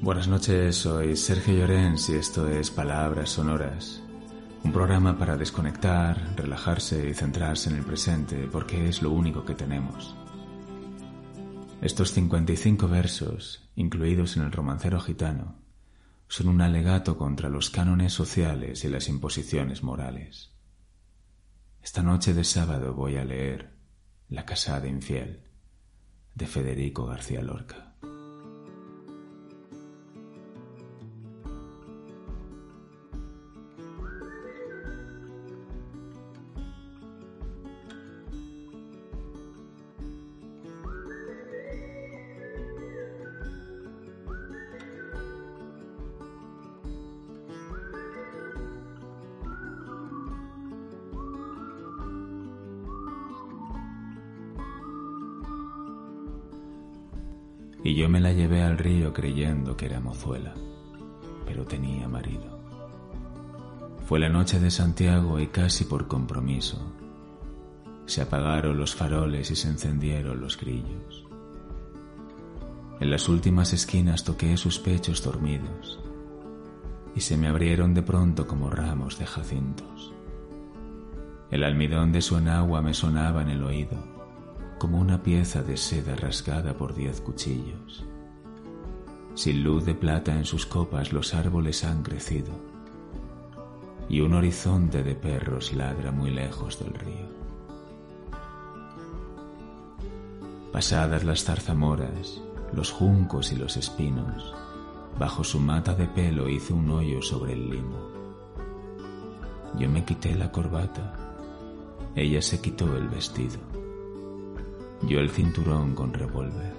Buenas noches, soy Sergio Llorens y esto es Palabras Sonoras, un programa para desconectar, relajarse y centrarse en el presente porque es lo único que tenemos. Estos 55 versos, incluidos en el romancero gitano, son un alegato contra los cánones sociales y las imposiciones morales. Esta noche de sábado voy a leer La casada infiel de Federico García Lorca. Y yo me la llevé al río creyendo que era mozuela, pero tenía marido. Fue la noche de Santiago y casi por compromiso. Se apagaron los faroles y se encendieron los grillos. En las últimas esquinas toqué sus pechos dormidos y se me abrieron de pronto como ramos de jacintos. El almidón de su enagua me sonaba en el oído como una pieza de seda rasgada por diez cuchillos. Sin luz de plata en sus copas los árboles han crecido y un horizonte de perros ladra muy lejos del río. Pasadas las zarzamoras, los juncos y los espinos, bajo su mata de pelo hizo un hoyo sobre el limo. Yo me quité la corbata, ella se quitó el vestido. Yo el cinturón con revólver,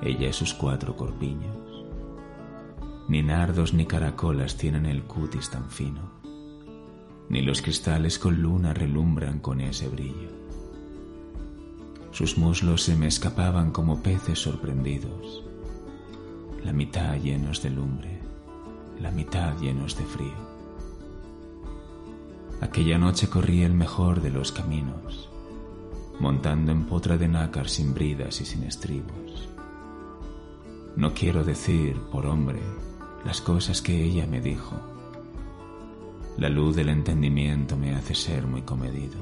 ella sus cuatro corpiños. Ni nardos ni caracolas tienen el cutis tan fino, ni los cristales con luna relumbran con ese brillo. Sus muslos se me escapaban como peces sorprendidos, la mitad llenos de lumbre, la mitad llenos de frío. Aquella noche corrí el mejor de los caminos, montando en potra de nácar sin bridas y sin estribos. No quiero decir, por hombre, las cosas que ella me dijo. La luz del entendimiento me hace ser muy comedido.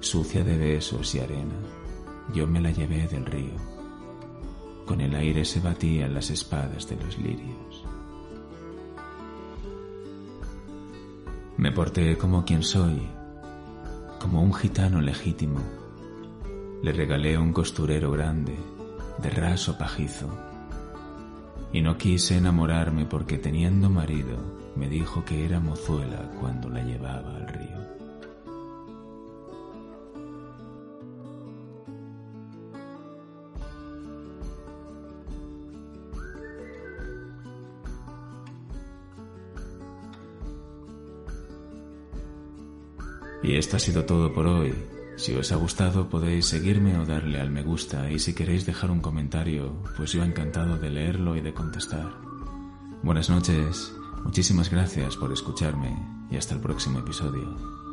Sucia de besos y arena, yo me la llevé del río. Con el aire se batían las espadas de los lirios. Me porté como quien soy como un gitano legítimo. Le regalé un costurero grande, de raso pajizo. Y no quise enamorarme porque teniendo marido me dijo que era mozuela cuando la llevaba al río. Y esto ha sido todo por hoy. Si os ha gustado podéis seguirme o darle al me gusta y si queréis dejar un comentario, pues yo encantado de leerlo y de contestar. Buenas noches, muchísimas gracias por escucharme y hasta el próximo episodio.